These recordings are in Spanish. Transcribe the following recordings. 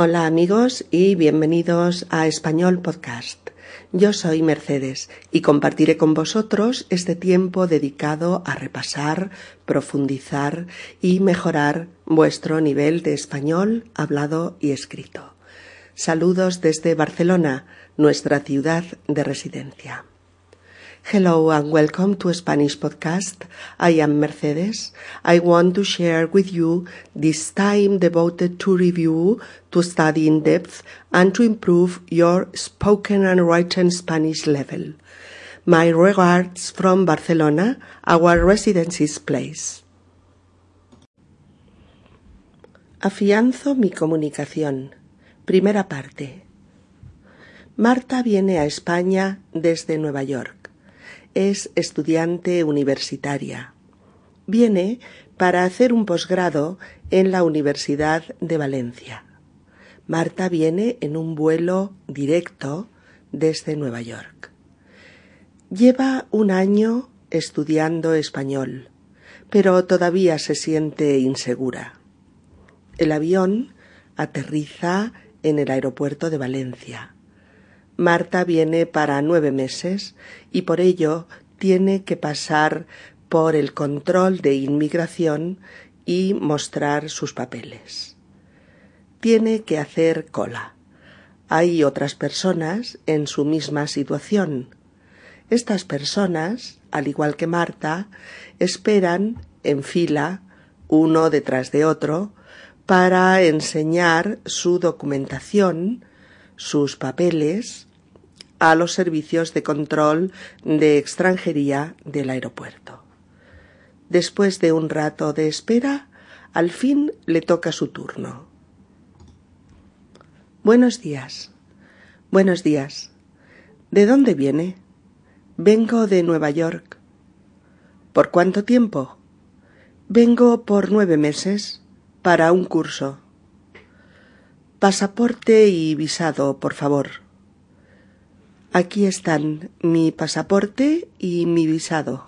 Hola amigos y bienvenidos a Español Podcast. Yo soy Mercedes y compartiré con vosotros este tiempo dedicado a repasar, profundizar y mejorar vuestro nivel de español hablado y escrito. Saludos desde Barcelona, nuestra ciudad de residencia. Hello and welcome to Spanish podcast. I am Mercedes. I want to share with you this time devoted to review, to study in depth, and to improve your spoken and written Spanish level. My regards from Barcelona, our residency's place. Afianzo mi comunicación. Primera parte. Marta viene a España desde Nueva York es estudiante universitaria. Viene para hacer un posgrado en la Universidad de Valencia. Marta viene en un vuelo directo desde Nueva York. Lleva un año estudiando español, pero todavía se siente insegura. El avión aterriza en el aeropuerto de Valencia. Marta viene para nueve meses y por ello tiene que pasar por el control de inmigración y mostrar sus papeles. Tiene que hacer cola. Hay otras personas en su misma situación. Estas personas, al igual que Marta, esperan en fila, uno detrás de otro, para enseñar su documentación, sus papeles, a los servicios de control de extranjería del aeropuerto. Después de un rato de espera, al fin le toca su turno. Buenos días. Buenos días. ¿De dónde viene? Vengo de Nueva York. ¿Por cuánto tiempo? Vengo por nueve meses para un curso. Pasaporte y visado, por favor. Aquí están mi pasaporte y mi visado.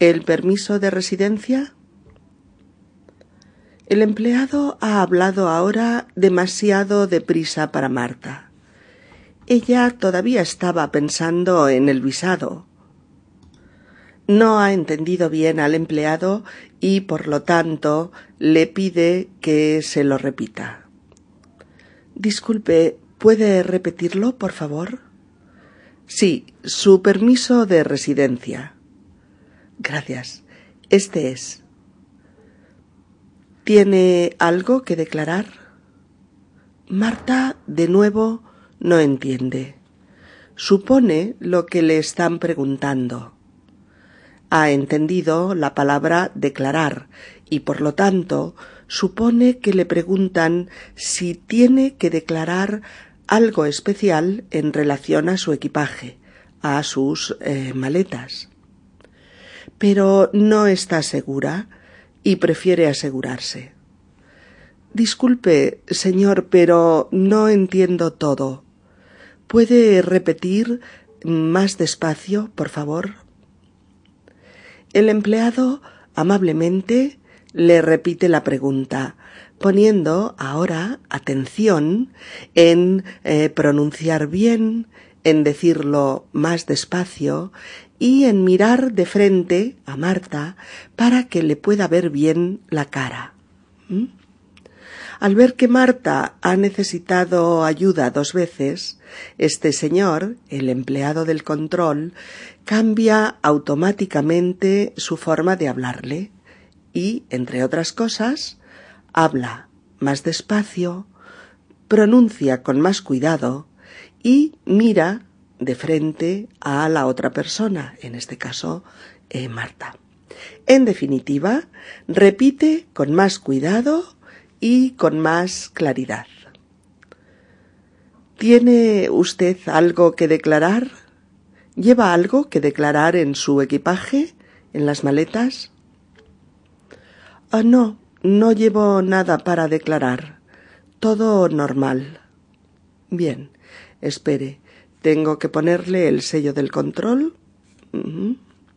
¿El permiso de residencia? El empleado ha hablado ahora demasiado deprisa para Marta. Ella todavía estaba pensando en el visado. No ha entendido bien al empleado y por lo tanto le pide que se lo repita. Disculpe, ¿Puede repetirlo, por favor? Sí, su permiso de residencia. Gracias. Este es. ¿Tiene algo que declarar? Marta, de nuevo, no entiende. Supone lo que le están preguntando. Ha entendido la palabra declarar y, por lo tanto, supone que le preguntan si tiene que declarar algo especial en relación a su equipaje, a sus eh, maletas. Pero no está segura y prefiere asegurarse. Disculpe, señor, pero no entiendo todo. ¿Puede repetir más despacio, por favor? El empleado amablemente le repite la pregunta, poniendo ahora atención en eh, pronunciar bien, en decirlo más despacio y en mirar de frente a Marta para que le pueda ver bien la cara. ¿Mm? Al ver que Marta ha necesitado ayuda dos veces, este señor, el empleado del control, cambia automáticamente su forma de hablarle y, entre otras cosas, habla más despacio, pronuncia con más cuidado y mira de frente a la otra persona, en este caso eh, Marta. En definitiva, repite con más cuidado y con más claridad. ¿Tiene usted algo que declarar? ¿Lleva algo que declarar en su equipaje, en las maletas? Ah, no, no llevo nada para declarar. Todo normal. Bien, espere. ¿Tengo que ponerle el sello del control?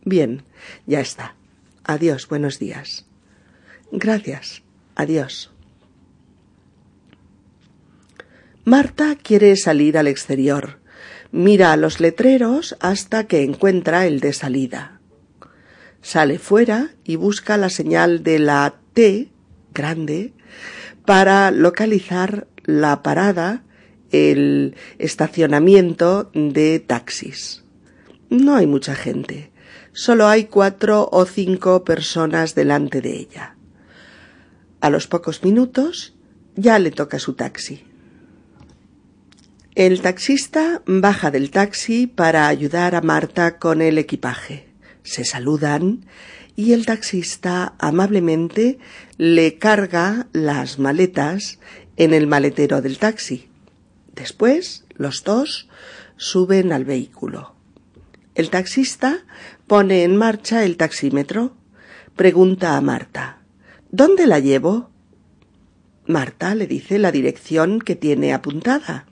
Bien, ya está. Adiós, buenos días. Gracias. Adiós. Marta quiere salir al exterior. Mira los letreros hasta que encuentra el de salida. Sale fuera y busca la señal de la T grande para localizar la parada, el estacionamiento de taxis. No hay mucha gente. Solo hay cuatro o cinco personas delante de ella. A los pocos minutos ya le toca su taxi. El taxista baja del taxi para ayudar a Marta con el equipaje. Se saludan y el taxista amablemente le carga las maletas en el maletero del taxi. Después los dos suben al vehículo. El taxista pone en marcha el taxímetro. Pregunta a Marta ¿Dónde la llevo? Marta le dice la dirección que tiene apuntada.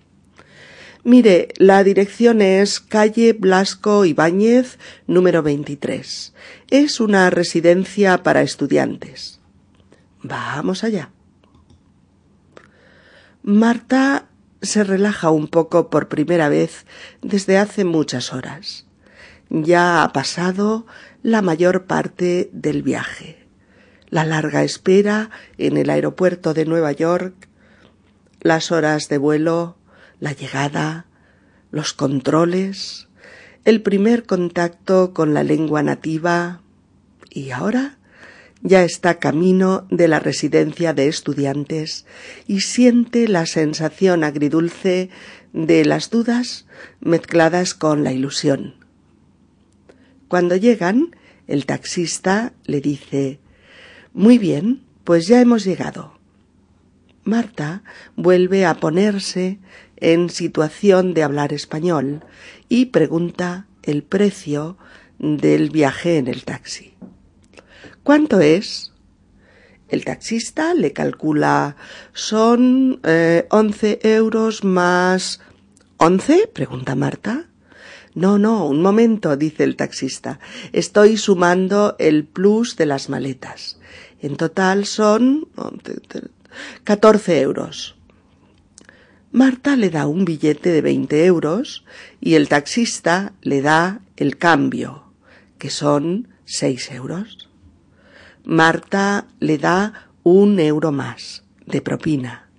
Mire, la dirección es calle Blasco Ibáñez, número 23. Es una residencia para estudiantes. Vamos allá. Marta se relaja un poco por primera vez desde hace muchas horas. Ya ha pasado la mayor parte del viaje. La larga espera en el aeropuerto de Nueva York, las horas de vuelo, la llegada, los controles, el primer contacto con la lengua nativa y ahora ya está camino de la residencia de estudiantes y siente la sensación agridulce de las dudas mezcladas con la ilusión. Cuando llegan, el taxista le dice Muy bien, pues ya hemos llegado. Marta vuelve a ponerse en situación de hablar español y pregunta el precio del viaje en el taxi. ¿Cuánto es? El taxista le calcula son eh, once euros más. ¿Once? pregunta Marta. No, no, un momento, dice el taxista. Estoy sumando el plus de las maletas. En total son catorce euros. Marta le da un billete de veinte euros y el taxista le da el cambio, que son seis euros. Marta le da un euro más de propina.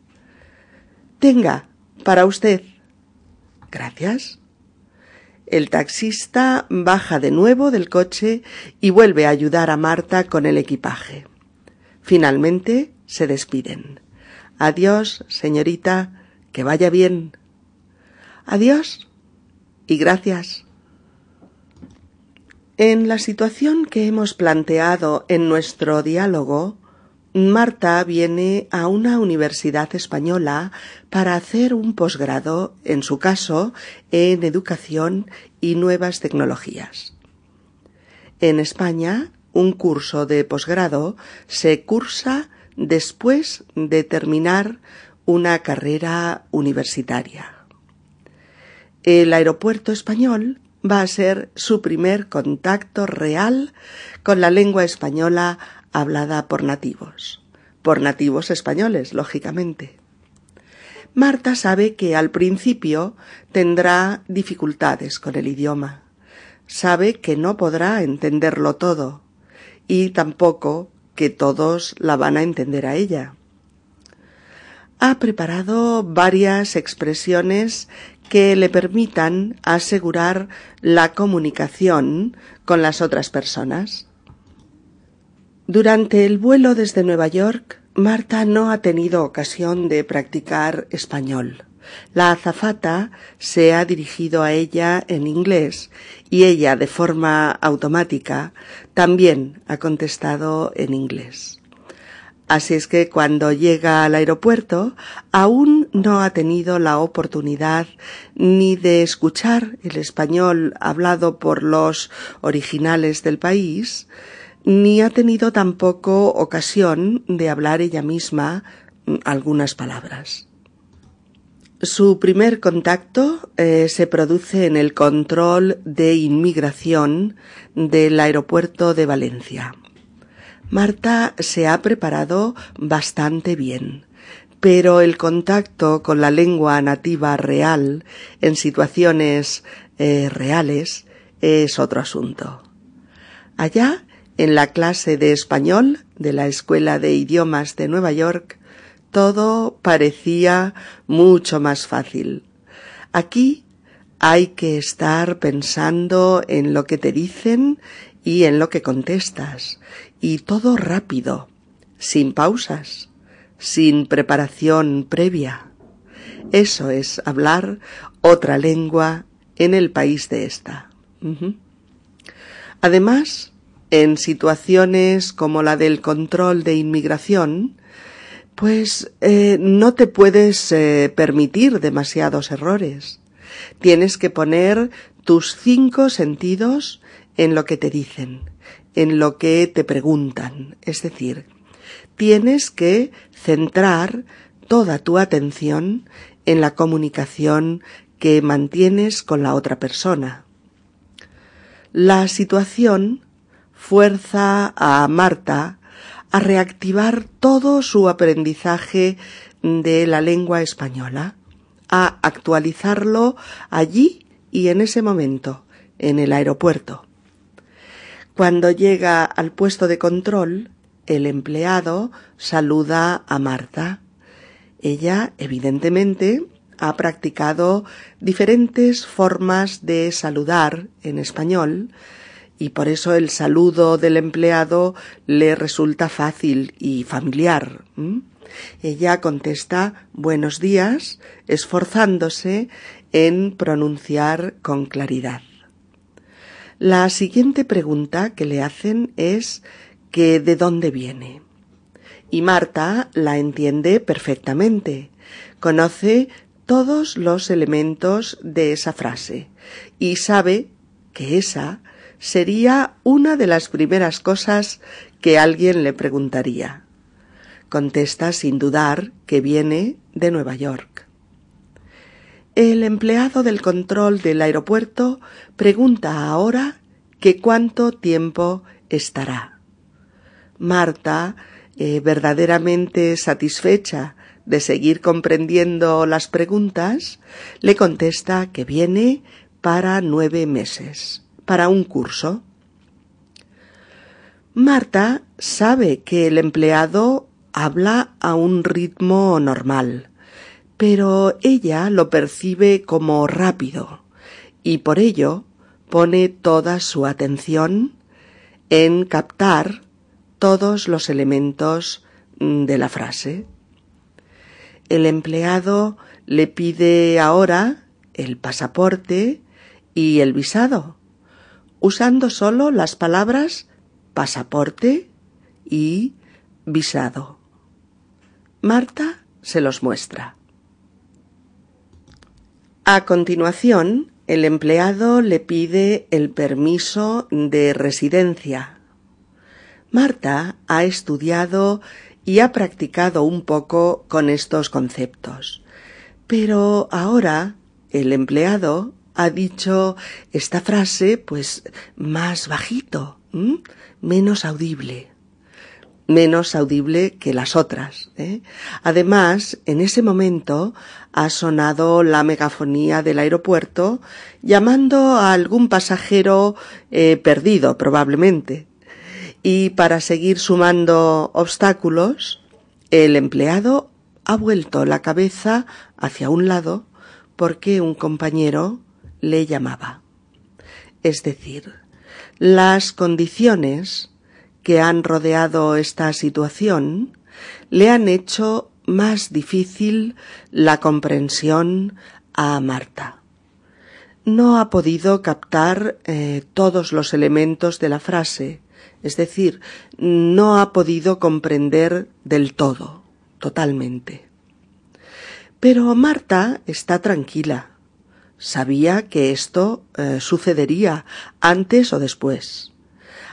Tenga, para usted. Gracias. El taxista baja de nuevo del coche y vuelve a ayudar a Marta con el equipaje. Finalmente se despiden. Adiós, señorita, que vaya bien. Adiós y gracias. En la situación que hemos planteado en nuestro diálogo, Marta viene a una universidad española para hacer un posgrado, en su caso, en educación y nuevas tecnologías. En España, un curso de posgrado se cursa después de terminar una carrera universitaria. El aeropuerto español va a ser su primer contacto real con la lengua española hablada por nativos, por nativos españoles, lógicamente. Marta sabe que al principio tendrá dificultades con el idioma. Sabe que no podrá entenderlo todo y tampoco que todos la van a entender a ella. Ha preparado varias expresiones que le permitan asegurar la comunicación con las otras personas. Durante el vuelo desde Nueva York, Marta no ha tenido ocasión de practicar español. La azafata se ha dirigido a ella en inglés y ella, de forma automática, también ha contestado en inglés. Así es que cuando llega al aeropuerto aún no ha tenido la oportunidad ni de escuchar el español hablado por los originales del país, ni ha tenido tampoco ocasión de hablar ella misma algunas palabras. Su primer contacto eh, se produce en el control de inmigración del aeropuerto de Valencia. Marta se ha preparado bastante bien. pero el contacto con la lengua nativa real en situaciones eh, reales es otro asunto. Allá, en la clase de español de la Escuela de Idiomas de Nueva York, todo parecía mucho más fácil. Aquí hay que estar pensando en lo que te dicen y en lo que contestas, y todo rápido, sin pausas sin preparación previa. Eso es hablar otra lengua en el país de esta. Además, en situaciones como la del control de inmigración, pues eh, no te puedes eh, permitir demasiados errores. Tienes que poner tus cinco sentidos en lo que te dicen, en lo que te preguntan, es decir, tienes que centrar toda tu atención en la comunicación que mantienes con la otra persona. La situación fuerza a Marta a reactivar todo su aprendizaje de la lengua española, a actualizarlo allí y en ese momento, en el aeropuerto. Cuando llega al puesto de control, el empleado saluda a Marta. Ella, evidentemente, ha practicado diferentes formas de saludar en español y por eso el saludo del empleado le resulta fácil y familiar. Ella contesta buenos días, esforzándose en pronunciar con claridad. La siguiente pregunta que le hacen es que de dónde viene. Y Marta la entiende perfectamente, conoce todos los elementos de esa frase y sabe que esa sería una de las primeras cosas que alguien le preguntaría. Contesta sin dudar que viene de Nueva York. El empleado del control del aeropuerto pregunta ahora que cuánto tiempo estará. Marta, eh, verdaderamente satisfecha de seguir comprendiendo las preguntas, le contesta que viene para nueve meses, para un curso. Marta sabe que el empleado habla a un ritmo normal, pero ella lo percibe como rápido y por ello pone toda su atención en captar todos los elementos de la frase. El empleado le pide ahora el pasaporte y el visado, usando solo las palabras pasaporte y visado. Marta se los muestra. A continuación, el empleado le pide el permiso de residencia Marta ha estudiado y ha practicado un poco con estos conceptos. Pero ahora el empleado ha dicho esta frase pues más bajito, menos audible menos audible que las otras. ¿eh? Además, en ese momento ha sonado la megafonía del aeropuerto llamando a algún pasajero eh, perdido, probablemente y para seguir sumando obstáculos, el empleado ha vuelto la cabeza hacia un lado porque un compañero le llamaba. Es decir, las condiciones que han rodeado esta situación le han hecho más difícil la comprensión a Marta. No ha podido captar eh, todos los elementos de la frase es decir, no ha podido comprender del todo, totalmente. Pero Marta está tranquila. Sabía que esto eh, sucedería antes o después.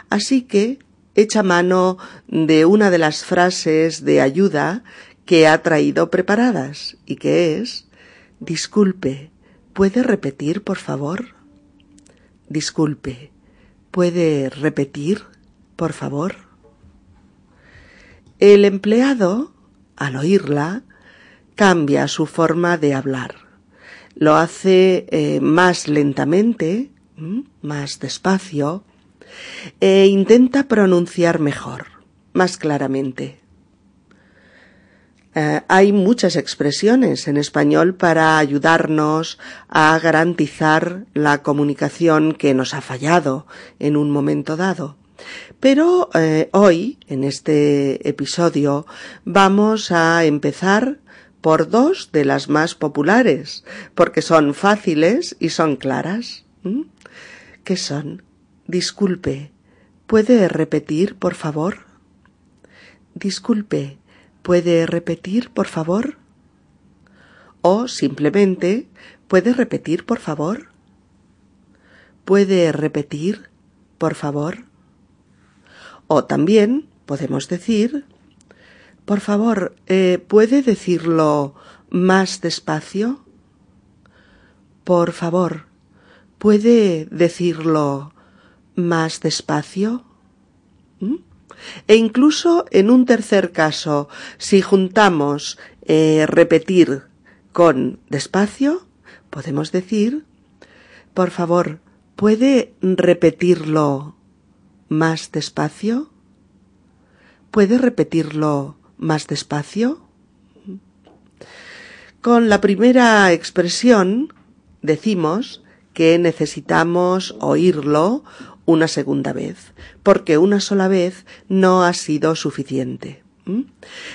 Así que echa mano de una de las frases de ayuda que ha traído preparadas y que es Disculpe, ¿puede repetir, por favor? Disculpe, ¿puede repetir? por favor. El empleado, al oírla, cambia su forma de hablar. Lo hace eh, más lentamente, más despacio, e intenta pronunciar mejor, más claramente. Eh, hay muchas expresiones en español para ayudarnos a garantizar la comunicación que nos ha fallado en un momento dado. Pero eh, hoy, en este episodio, vamos a empezar por dos de las más populares, porque son fáciles y son claras. ¿Qué son? Disculpe, ¿puede repetir, por favor? Disculpe, ¿puede repetir, por favor? O simplemente, ¿puede repetir, por favor? ¿Puede repetir, por favor? O también podemos decir, por favor, eh, ¿puede decirlo más despacio? Por favor, ¿puede decirlo más despacio? ¿Mm? E incluso en un tercer caso, si juntamos eh, repetir con despacio, podemos decir, por favor, ¿puede repetirlo más despacio? ¿Puede repetirlo más despacio? Con la primera expresión decimos que necesitamos oírlo una segunda vez, porque una sola vez no ha sido suficiente.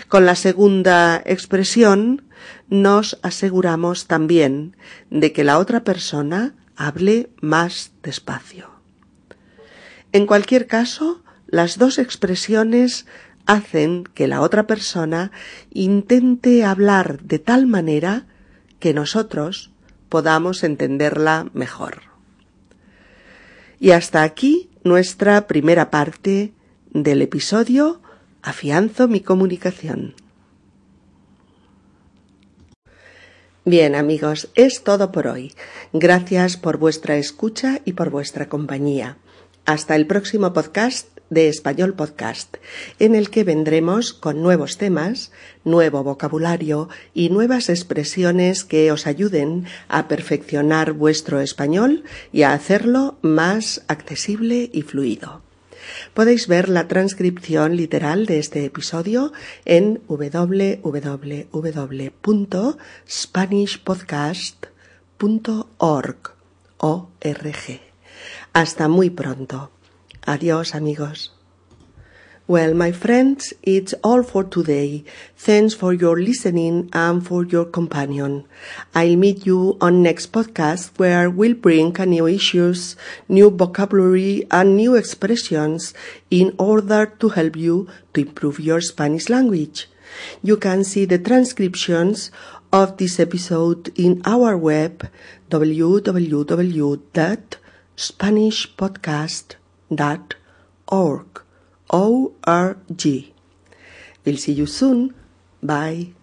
Con la segunda expresión nos aseguramos también de que la otra persona hable más despacio. En cualquier caso, las dos expresiones hacen que la otra persona intente hablar de tal manera que nosotros podamos entenderla mejor. Y hasta aquí nuestra primera parte del episodio Afianzo mi comunicación. Bien amigos, es todo por hoy. Gracias por vuestra escucha y por vuestra compañía. Hasta el próximo podcast de Español Podcast, en el que vendremos con nuevos temas, nuevo vocabulario y nuevas expresiones que os ayuden a perfeccionar vuestro español y a hacerlo más accesible y fluido. Podéis ver la transcripción literal de este episodio en www.spanishpodcast.org. Hasta muy pronto. Adiós, amigos. Well, my friends, it's all for today. Thanks for your listening and for your companion. I'll meet you on next podcast where we'll bring new issues, new vocabulary and new expressions in order to help you to improve your Spanish language. You can see the transcriptions of this episode in our web SpanishPodcast.org. O-R-G. We'll see you soon. Bye.